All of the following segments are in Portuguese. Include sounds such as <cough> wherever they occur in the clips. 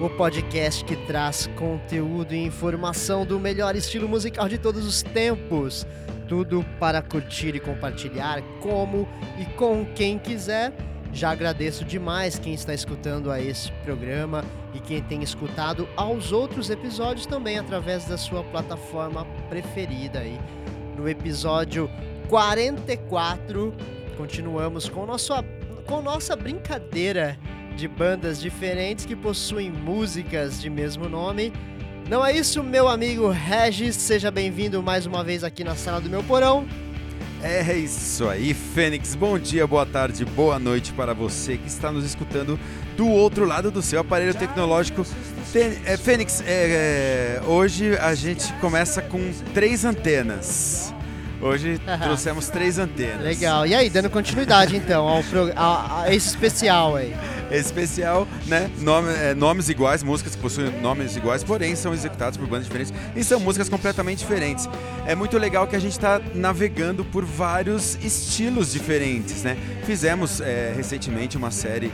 o podcast que traz conteúdo e informação do melhor estilo musical de todos os tempos. Tudo para curtir e compartilhar como e com quem quiser. Já agradeço demais quem está escutando a esse programa e quem tem escutado aos outros episódios também através da sua plataforma preferida aí. No episódio 44, continuamos com, nosso, com nossa brincadeira de bandas diferentes que possuem músicas de mesmo nome. Não é isso, meu amigo Regis? Seja bem-vindo mais uma vez aqui na sala do meu porão. É isso aí, Fênix. Bom dia, boa tarde, boa noite para você que está nos escutando do outro lado do seu aparelho tecnológico. É, Fênix, é, é, hoje a gente começa com três antenas. Hoje <laughs> trouxemos três antenas. Legal. E aí, dando continuidade então ao, a, a esse especial aí especial, né? Nome, é, nomes iguais, músicas que possuem nomes iguais, porém são executadas por bandas diferentes e são músicas completamente diferentes. É muito legal que a gente está navegando por vários estilos diferentes, né? Fizemos é, recentemente uma série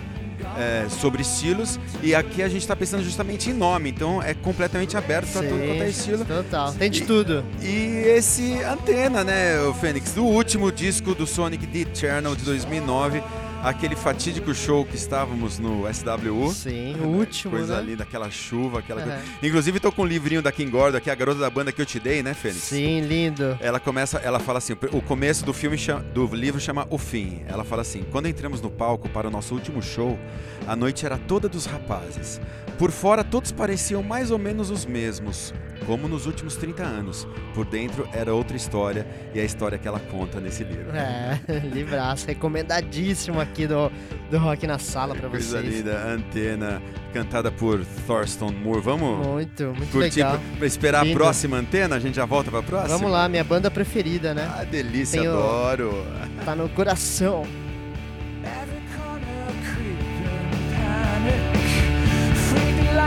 é, sobre estilos e aqui a gente está pensando justamente em nome, então é completamente aberto para tudo quanto é estilo. Total, tem de e, tudo. E esse Antena, né, o Fênix, do último disco do Sonic The Eternal de 2009 aquele fatídico show que estávamos no SWU. Sim, <laughs> o último. Coisa né? linda, aquela chuva, aquela uhum. coisa. Inclusive, tô com um livrinho da Kim Gordon, aqui, a garota da banda que eu te dei, né, Fênix? Sim, lindo. Ela começa, ela fala assim: o começo do filme, do livro chama O Fim. Ela fala assim: quando entramos no palco para o nosso último show, a noite era toda dos rapazes. Por fora, todos pareciam mais ou menos os mesmos, como nos últimos 30 anos. Por dentro, era outra história, e a história que ela conta nesse livro. É, <laughs> livraço, recomendadíssimo aqui do, do Rock na Sala para vocês. Coisa linda, Antena, cantada por Thurston Moore. Vamos muito, muito curtir legal. Pra, esperar Lindo. a próxima Antena? A gente já volta pra próxima? Vamos lá, minha banda preferida, né? Ah, delícia, Tenho... adoro. Tá no coração.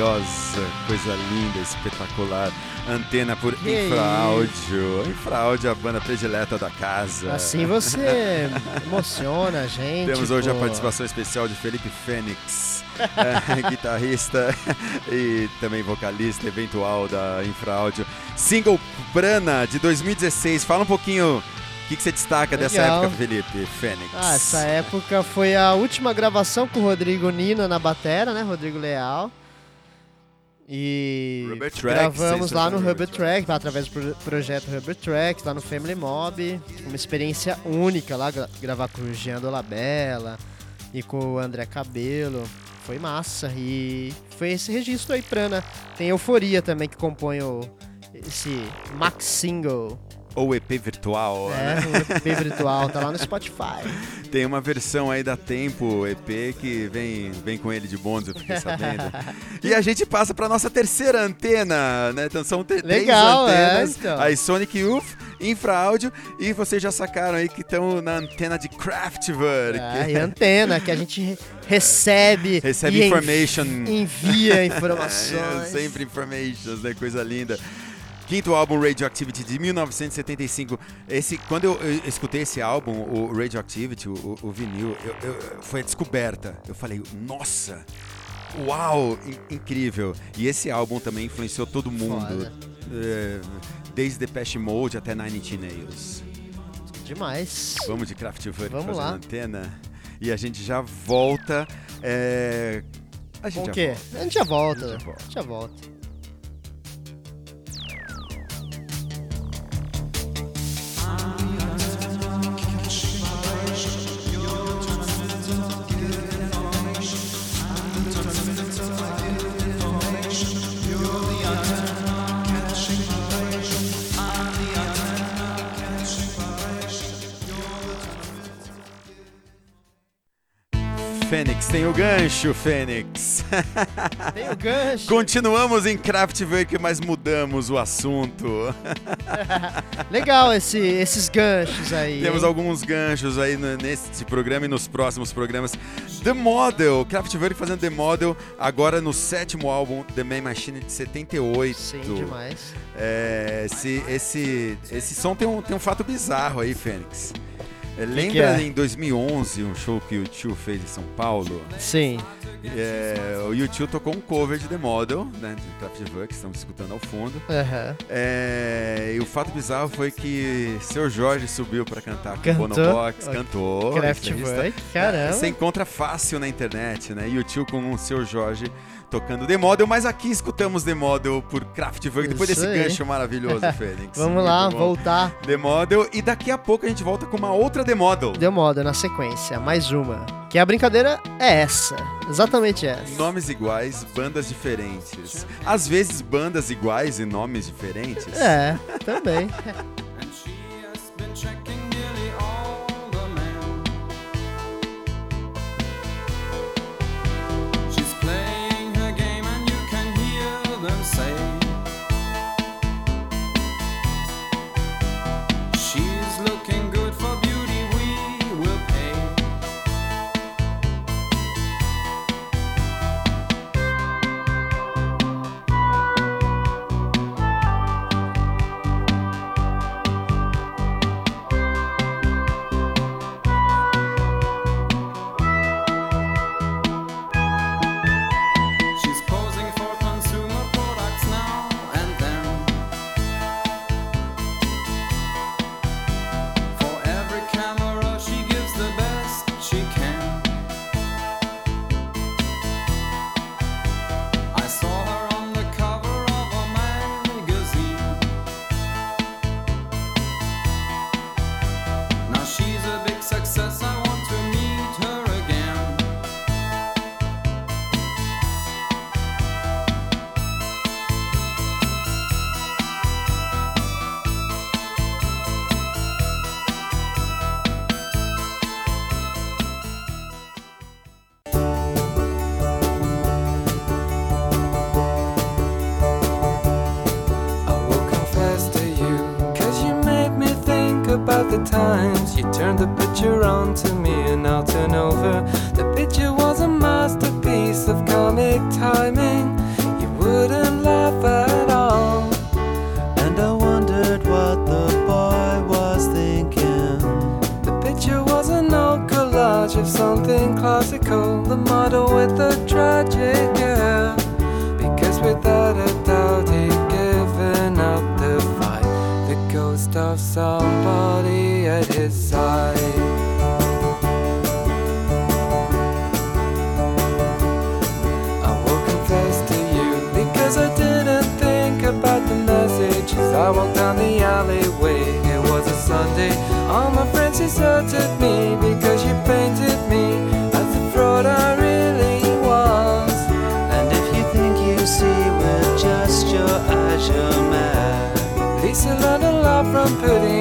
maravilhosa, coisa linda, espetacular. Antena por infraáudio. Infraáudio, a banda predileta da casa. Assim você <laughs> emociona a gente. Temos hoje a pô. participação especial de Felipe Fênix, é, <laughs> guitarrista <laughs> e também vocalista eventual da Infraáudio. Single Prana de 2016. Fala um pouquinho o que, que você destaca dessa Legal. época, Felipe Fênix. Ah, essa época foi a última gravação com o Rodrigo Nina na batera, né? Rodrigo Leal. E Rubber gravamos lá no Rubber Track, através do pro- projeto Rubber Tracks, lá no Family Mob. Uma experiência única lá, gra- gravar com o Jean Dolabella e com o André Cabelo. Foi massa. E foi esse registro aí, Prana. Tem Euforia também, que compõe o, esse max single. Ou EP virtual, É, né? o EP virtual, tá lá no Spotify. <laughs> Tem uma versão aí da Tempo EP que vem, vem com ele de bônus, eu fiquei sabendo. <laughs> e a gente passa pra nossa terceira antena, né? Então são te- Legal, três é, antenas. então. Aí Sonic Youth, Infraáudio e vocês já sacaram aí que estão na antena de Kraftwerk. É, e antena, que a gente re- recebe, Recebe information. envia <laughs> É, informações. sempre informations, né? Coisa linda. Quinto álbum Radioactivity de 1975. Esse, quando eu, eu escutei esse álbum, o Radioactivity, o, o- o vinil, eu- eu- foi a descoberta. Eu falei, nossa, uau, in- incrível. E esse álbum também influenciou todo mundo, é, desde Depeche Mode até Nine Inch Nails. Demais. Vamos de Kraftwerk Vamos fazendo lá. antena. E a gente já volta. é, A gente Com já o quê? volta. A gente já volta. A gente já volta. Fênix, tem o gancho, Fênix. <laughs> Tem o gancho. Continuamos em Kraftwerk, mas mudamos o assunto. <laughs> Legal esse- esses ganchos aí. Temos hein? alguns ganchos aí nesse programa e nos próximos programas. The Model, Kraftwerk fazendo The Model, agora no sétimo álbum, The Man Machine de 78. Sim, demais. É, esse, esse, esse som tem um, tem um fato bizarro aí, Fênix. É, lembra é? em 2011 um show que o Tio fez em São Paulo? Sim. É, o YouTube tocou um cover de The Model, né, de Kraftwerk, que estamos escutando ao fundo. Aham. É, e o fato bizarro foi que seu Jorge subiu para cantar com o Cantou? Bonobox, cantou. Kraftwerk. Caramba. Você encontra fácil na internet, né? YouTube com o seu Jorge tocando The Model, mas aqui escutamos The Model por Kraftwerk, depois Isso desse aí. gancho maravilhoso, <laughs> Fênix. Vamos lá, bom. voltar. The Model, e daqui a pouco a gente volta com uma outra The Model. Deu moda na sequência, mais uma. Que a brincadeira é essa. Exatamente essa. Nomes iguais, bandas diferentes. Às vezes bandas iguais e nomes diferentes. É, também. <laughs> Friends deserted me because you painted me as the fraud I really was. And if you think you see with just your eyes, you're mad. Lisa learned a lot from putting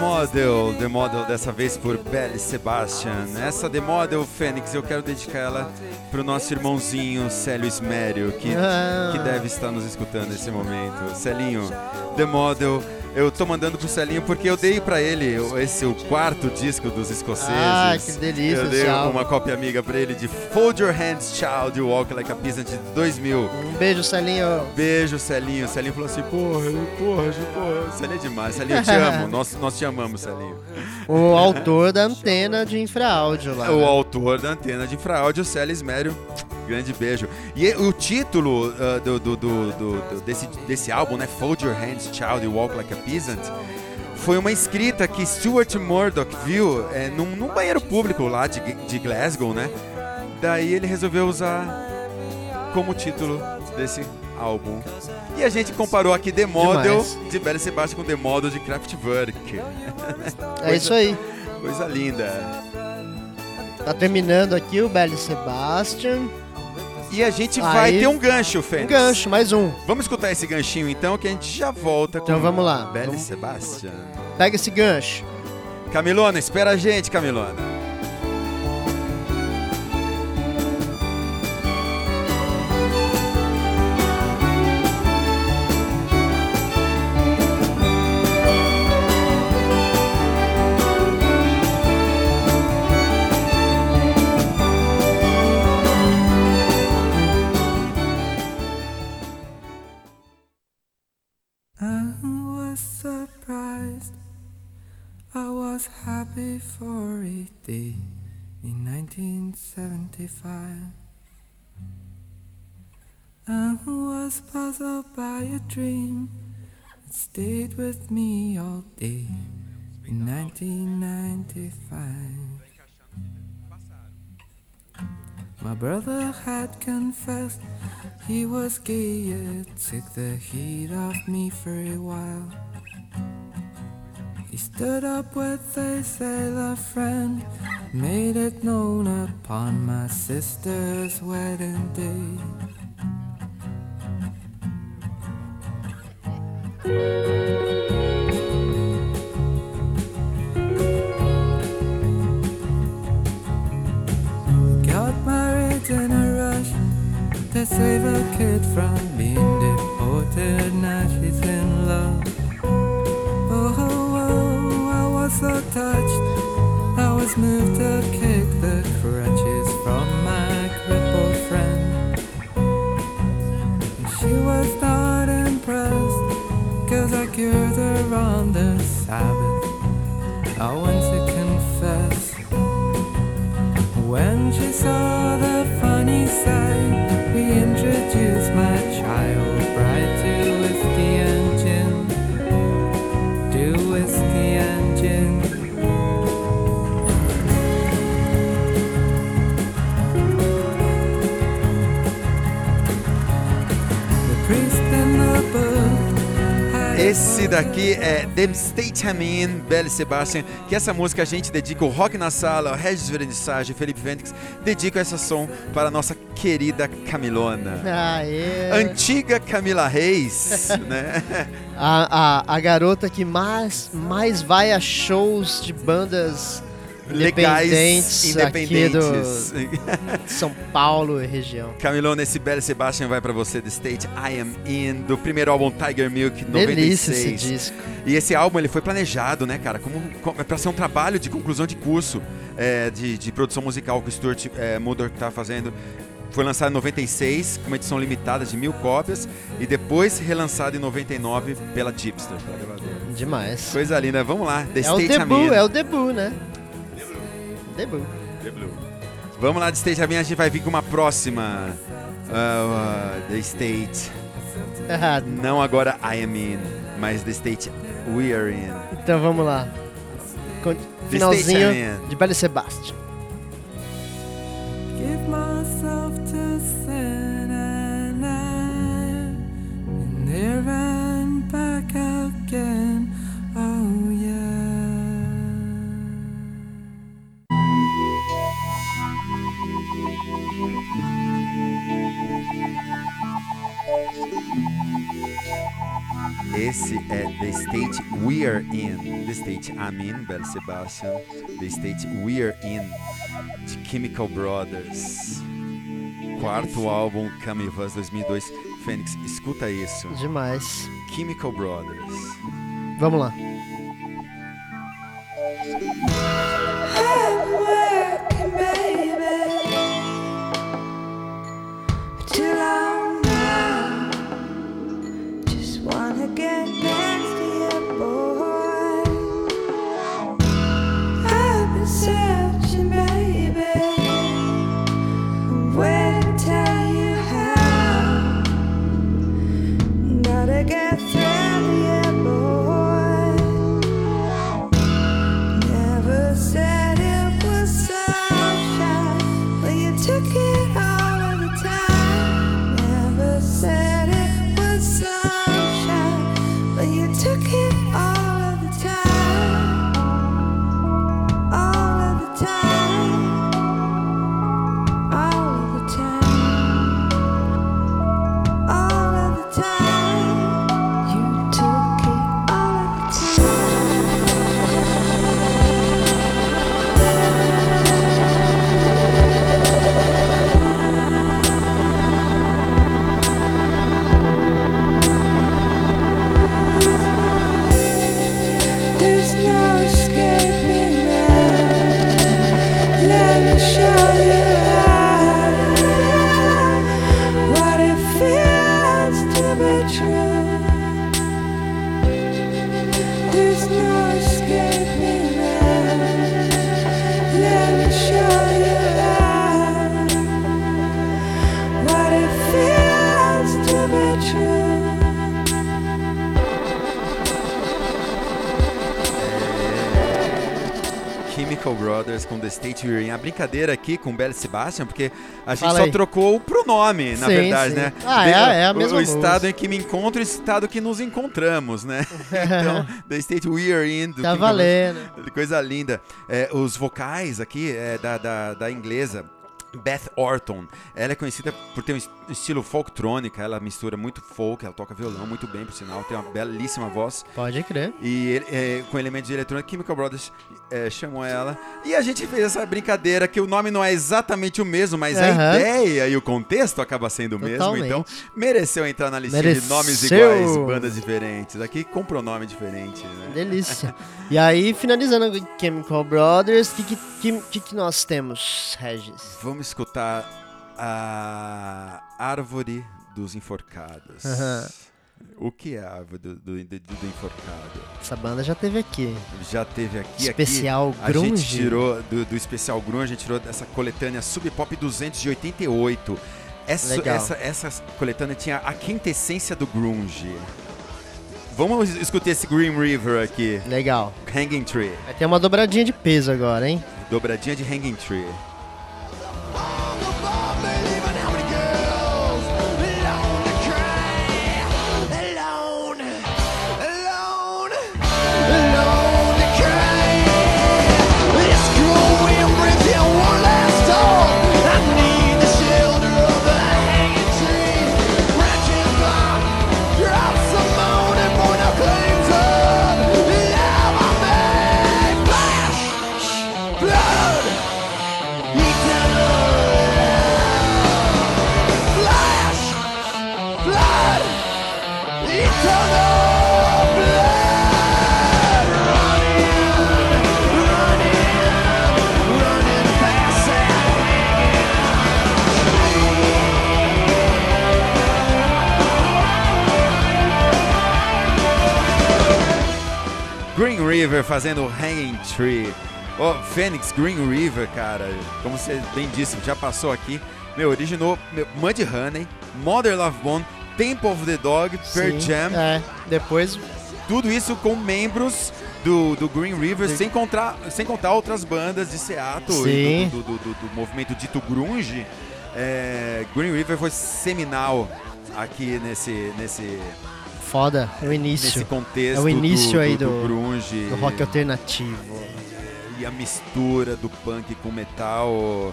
Model, The Model dessa vez por Belle Sebastian. Essa The Model, Fênix, eu quero dedicar ela pro nosso irmãozinho Célio Ismério, que, Ah. que deve estar nos escutando nesse momento. Celinho, The Model, eu tô mandando pro Celinho porque eu dei pra ele esse o quarto disco dos escoceses. Ah, que delícia Eu dei uma cópia amiga pra ele de Fold Your Hands Child, Walk Like a Peasant de 2000. Um beijo, Celinho. Beijo, Celinho. Celinho falou assim, porra, porra, porra. Celinho é demais. Celinho, eu te <laughs> amo. Nós, nós te amamos, Celinho. O autor da antena de infraáudio lá. O né? autor da antena de infraáudio, Célio Ismério. Grande beijo. E o título ah, do, do- do- do- do- desse, desse álbum, né? Fold Your Hands, Child, You Walk Like a Peasant. Foi uma escrita que Stuart Murdoch viu é, num, num banheiro público lá de, de Glasgow, né? Daí ele resolveu usar como título desse álbum. E a gente comparou aqui The Model Demais. de Belle Sebastian com The Model de Kraftwerk. <laughs> É isso aí. Coisa linda. Tá terminando aqui o Belly Sebastian. E a gente vai Aí- ter um gancho, Um Fênix. gancho, mais um. Vamos escutar esse ganchinho então, que a gente já volta com Então vamos lá. Belle Vamos- Sebastian. Pega esse gancho. Camilona, espera a gente, Camilona. 1975. I was puzzled by a dream that stayed with me all day in 1995. My brother had confessed he was gay, it took the heat off me for a while. He stood up with a sailor friend, made it known upon my sister's wedding day. Got married in a rush to save a kid from being deported. Now she's touched. I was moved to kick the crutches from my crippled friend. She was not impressed, cause I cured her on the Sabbath. I went to confess. When she saw Esse daqui é Them State Amin, Belle Sebastian, que essa música a gente dedica o Rock na Sala, o Regis Vernissage, Felipe Fênix, dedica essa som para a nossa querida Camilona. Aê. Antiga Camila Reis, <laughs> né? A, a, a garota que mais, mais vai a shows de bandas legais, Independentes. São Paulo e região. Camilão, nesse Belle Sebastian vai pra você, The State I Am In, do primeiro álbum Tiger Milk, 96. Delícia esse disco. E esse álbum ele foi planejado, né, cara, como, como para ser um trabalho de conclusão de curso é, de, de produção musical que o Stuart é, Murdoch tá fazendo. Foi lançado em 96, com uma edição limitada de mil cópias, e depois relançado em 99 pela Gipster. Demais. Coisa linda, vamos lá, The É o State I'm debut, é o debut, né? Debut. Vamos lá, The State In, a gente vai vir com uma próxima. ah, ah, the State, Errado. não agora I Am In, mas The State We Are In. Então vamos lá. The Finalzinho de Belle Sebastian. Esse é The State We're In. The State I'm In, Belle Sebastian. The State We're In, de Chemical Brothers. Quarto álbum, Us 2002. Fênix, escuta isso. Demais. Chemical Brothers. Vamos lá. Brincadeira aqui com Belle Sebastian, porque a gente Fala só aí. trocou o pronome, na Sim, verdade, sim. né? Ah, De- é- é a o- mesma O estado música. em que me encontro e o estado que nos encontramos, né? <laughs> então, The State We're In. do Tá valendo. Coisa linda. É, os vocais aqui é, da, da, da inglesa. Beth Orton, ela é conhecida por ter um es- estilo folktrônica, ela mistura muito folk, ela toca violão muito bem, por sinal, tem uma belíssima voz Pode crer. e é, com elementos de eletrônica, Chemical Brothers é, chamou ela e a gente fez essa brincadeira que o nome não é exatamente o mesmo, mas a Aham. ideia e o contexto acaba sendo o mesmo, então mereceu entrar na listinha de Mereceu. nomes iguais, bandas diferentes. Aqui com pronome diferente, né? Delícia. e aí, finalizando com Chemical Brothers, o que, que, que, que nós temos, Regis? Vamos escutar a Árvore dos Enforcados. Aham. O que é a Árvore do, do, do- do Enforcado? Essa banda já teve aqui. Já teve aqui. Especial aqui, A gente Grunge. tirou do, do especial Grunge, a gente tirou dessa coletânea Sub Pop 288. Essa, Legal. essa, essa coletânea tinha a quintessência do Grunge. Vamos escutar esse Green River aqui. Legal. Hanging Tree. Vai ter uma dobradinha de peso agora, hein? Dobradinha de Hanging Tree. Fazendo Hanging Tree. Ô, Phoenix, Green River, cara, como você bem disse, já passou aqui. Meu, originou meu, Mud Honey, Mother Love Bone, Temple of the Dog, Pearl Jam. É, depois Tudo isso com membros do, do Green River, sem, contar, sem contar outras bandas de Seattle e Sim. do, do, do- do movimento dito grunge. É, Green River foi seminal aqui nesse, nesse, foda, é o nesse início contexto É o início do, aí do, do- grunge. do rock alternativo. E a mistura do punk com metal.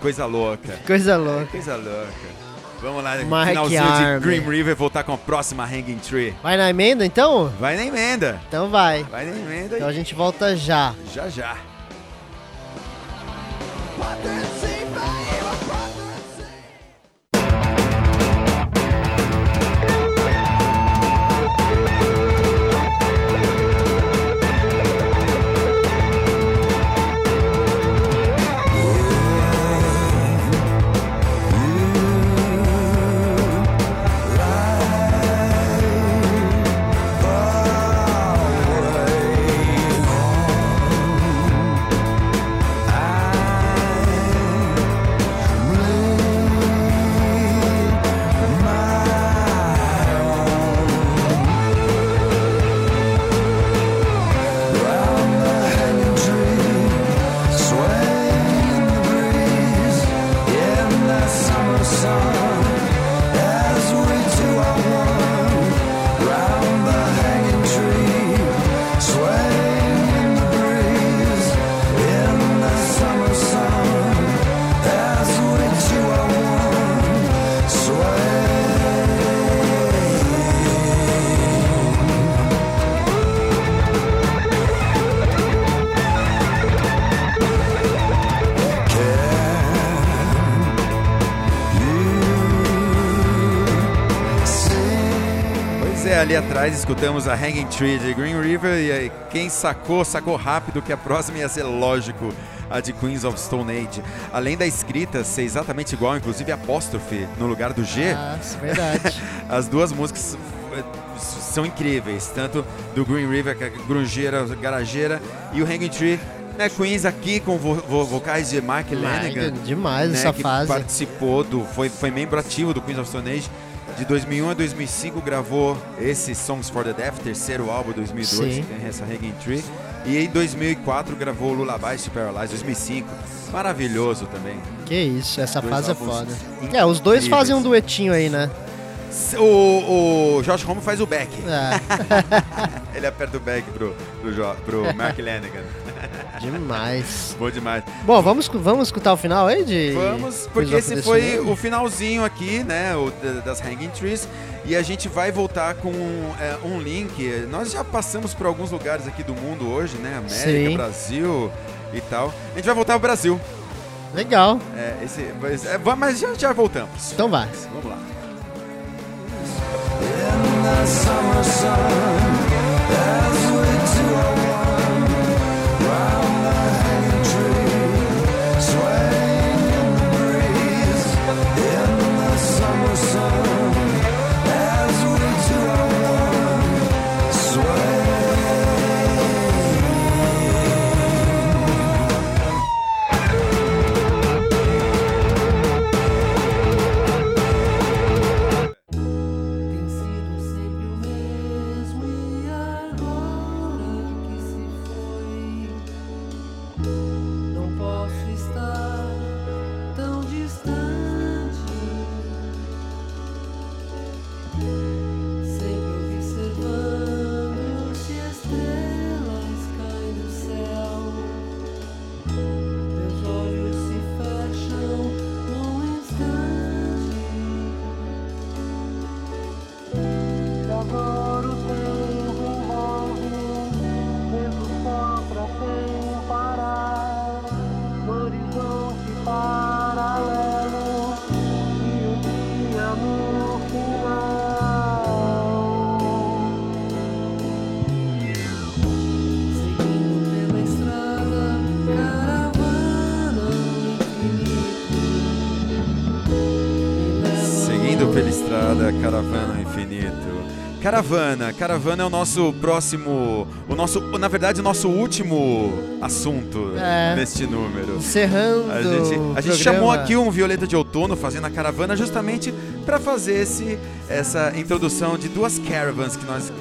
Coisa louca. <laughs> Coisa louca. Coisa louca. Vamos lá, Mark finalzinho Arme. de Green River voltar com a próxima Hanging Tree. Vai na emenda então? Vai na emenda. Então vai. Vai na emenda Então a e gente volta já. já já. Atrás escutamos a Hanging Tree de Green River e aí quem sacou, sacou rápido que a próxima ia ser lógico, a de Queens of Stone Age. Além da escrita ser exatamente igual, inclusive apóstrofe no lugar do G, Ah, é verdade. <laughs> as duas músicas eh, são incríveis, tanto do Green River, que é grungeira, garageira, e o Hanging Tree, né, Queens aqui com vo- vo- vocais de Mark Lanigan, demais né, essa que fase. participou do foi foi membro ativo do Queens of Stone Age de 2001 a 2005 gravou esse Songs for the Deaf terceiro álbum 2002 Sim. que tem essa Hanging Tree. E em 2004 gravou Lullabies to Paralyze 2005 maravilhoso também. Que isso, essa Dois fazem é foda. É, os dois fazem um duetinho aí, né? o, o Josh Homme faz o back. É, <laughs> ele aperta o back pro, pro, pro <laughs> Mark Lanigan demais. bom demais Bom, vamos, vamos escutar o final aí de. Vamos, porque esse the foi o finalzinho aqui, né, o da- das Hanging Trees, e a gente vai voltar com é, um link. Nós já passamos por alguns lugares aqui do mundo hoje, né, América, Sim. Brasil e tal. A gente vai voltar ao Brasil. Legal. É, esse, mas, é, mas já, já voltamos. Então vai. Vamos lá. Tem sido sempre o Caravana, caravana é o nosso próximo, o nosso, na verdade, o nosso último assunto É. neste número. Encerrando. A gente, a gente chamou aqui um Violeta de Outono fazendo a caravana justamente para fazer esse, essa introdução de duas caravans que nós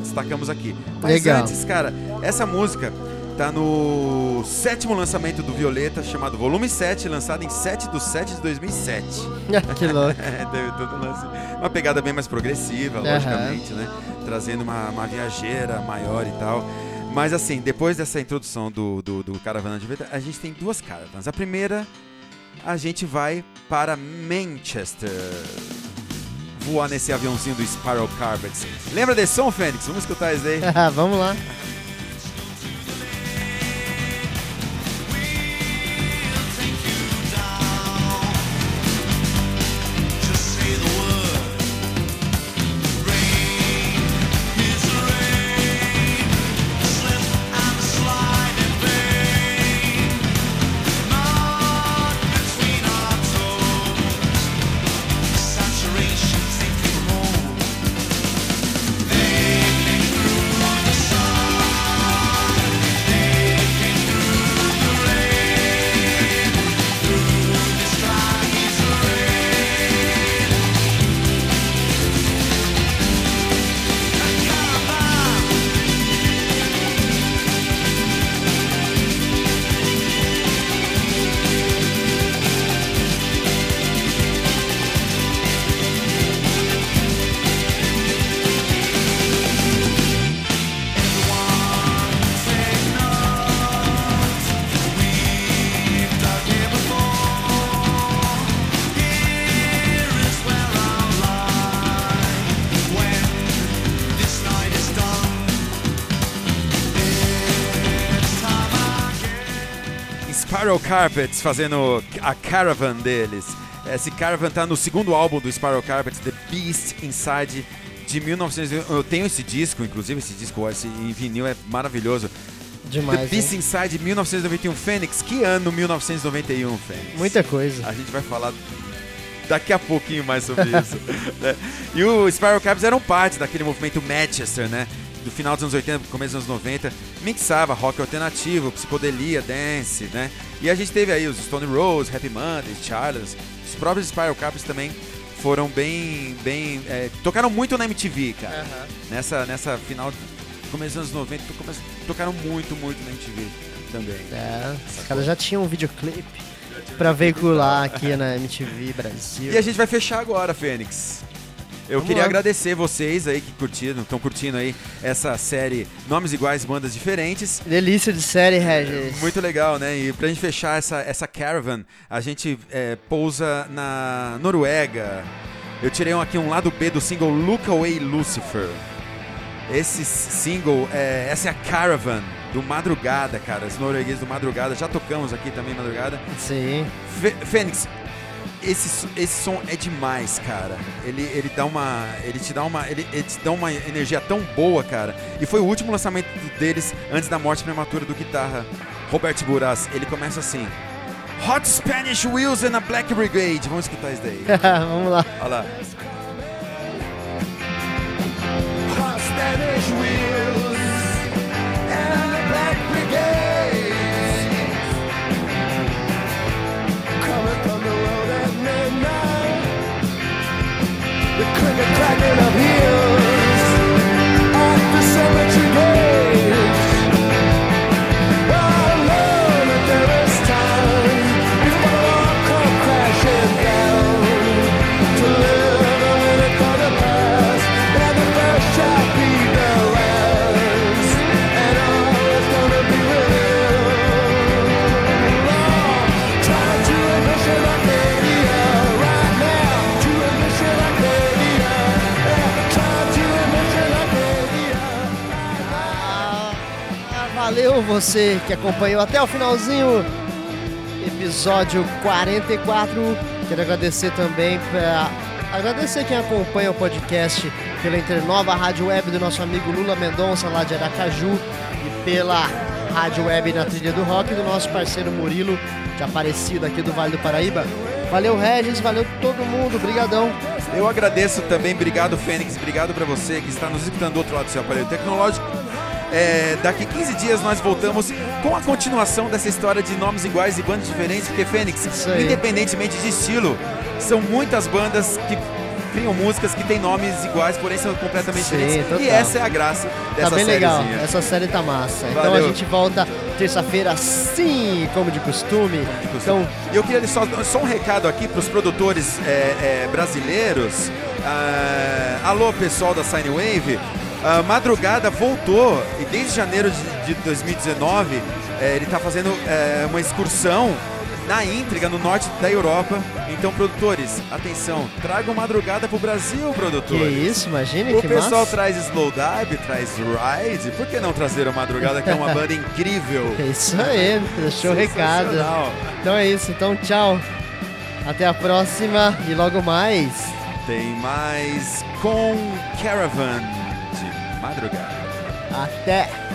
destacamos aqui. Mas Legal. antes, cara, essa música tá no sétimo lançamento do Violeta, chamado Volume 7, lançado em 7 de 7 de 2007. que louco. <laughs> É, teve todo um lance. Uma pegada bem mais progressiva, Aham. logicamente, né? Trazendo uma, uma viajeira maior e tal. Mas assim, depois dessa introdução do, do, do Caravana de Violeta, a gente tem duas caravans. A primeira, a gente vai para Manchester. Voar nesse aviãozinho do Spiral Carpets. Lembra desse som, Fênix? Vamos escutar isso aí. <laughs> Vamos lá. Carpets fazendo a caravan deles. Esse caravan tá no segundo álbum do Spiral Carpets, The Beast Inside, de 1900. Eu tenho esse disco, inclusive esse disco esse em vinil é maravilhoso. The Demais. Beast hein? Inside 1991 Fênix. Que ano 1991, Fênix? Muita coisa. A gente vai falar daqui a pouquinho mais sobre isso. <laughs> né? E o Spiral Carpets eram parte daquele movimento Manchester, né? Do final dos anos 80, começo dos anos 90, mixava rock alternativo, psicodelia, dance, né? E a gente teve aí os Stone Roses, Happy Mondays, Charles, os próprios Spiral Carpets também foram bem, bem, é, tocaram muito na MTV, cara. Nessa, nessa final, começo dos anos 90, to- come- tocaram muito, muito na MTV também. É, os caras já tinham um videoclipe pra veicular aqui na MTV Brasil. E a gente vai fechar agora, Fênix. Eu Vamos queria lá. agradecer vocês aí que curtiram, estão curtindo aí essa série Nomes Iguais, Bandas Diferentes. Delícia de série, Regis. Muito legal, né? E pra gente fechar essa, essa caravan, a gente é, pousa na Noruega. Eu tirei um- aqui um lado B do single Look Away Lucifer. Esse single, é, essa é a caravan do Madrugada, cara. Os noruegueses do Madrugada. Já tocamos aqui também Madrugada. Sim. Fê- Fênix, esse, esse som é demais, cara. Ele, ele dá uma. Ele te dá uma. Ele, ele te dá uma energia tão boa, cara. E foi o último lançamento deles antes da morte prematura do guitarra Robert Buras. Ele começa assim. Hot Spanish Wheels and a Black Brigade. Vamos escutar isso daí. <laughs> Vamos lá. Olha lá. Hot Spanish wheels click and Valeu você que acompanhou até o finalzinho. Episódio 44. Quero agradecer também pra agradecer quem acompanha o podcast pela Internova Rádio Web do nosso amigo Lula Mendonça lá de Aracaju e pela Rádio Web na Trilha do Rock do nosso parceiro Murilo de Aparecida aqui do Vale do Paraíba. Valeu Regis, valeu todo mundo, brigadão. Eu agradeço também, obrigado Fênix, obrigado pra você que está nos escutando do outro lado do seu aparelho tecnológico. É, daqui 15 dias nós voltamos com a continuação dessa história de nomes iguais e bandas diferentes, porque Fênix, independentemente de estilo, são muitas bandas que criam músicas que têm nomes iguais, porém são completamente Sim, diferentes. total. E essa é a graça dessa Tá bem legal, essa série tá massa. Então a Valeu. gente volta terça-feira, sim, como de costume. Então, E eu queria só, só um recado aqui para os produtores é, é, brasileiros. Ah, alô, pessoal da Sine Wave. A Madrugada voltou e desde janeiro de, de 2019 é, ele está fazendo é, uma excursão na íntriga no norte da Europa. Então, produtores, atenção, tragam Madrugada pro Brasil, que produtores. isso, imagine O que pessoal massa. traz Slow Dive, traz Ride. Por que não trazer a Madrugada, que é uma <laughs> banda incrível? É isso aí, deixou o recado. Então é isso, então tchau. Até a próxima e logo mais. Tem mais com Caravan madrugada. Até!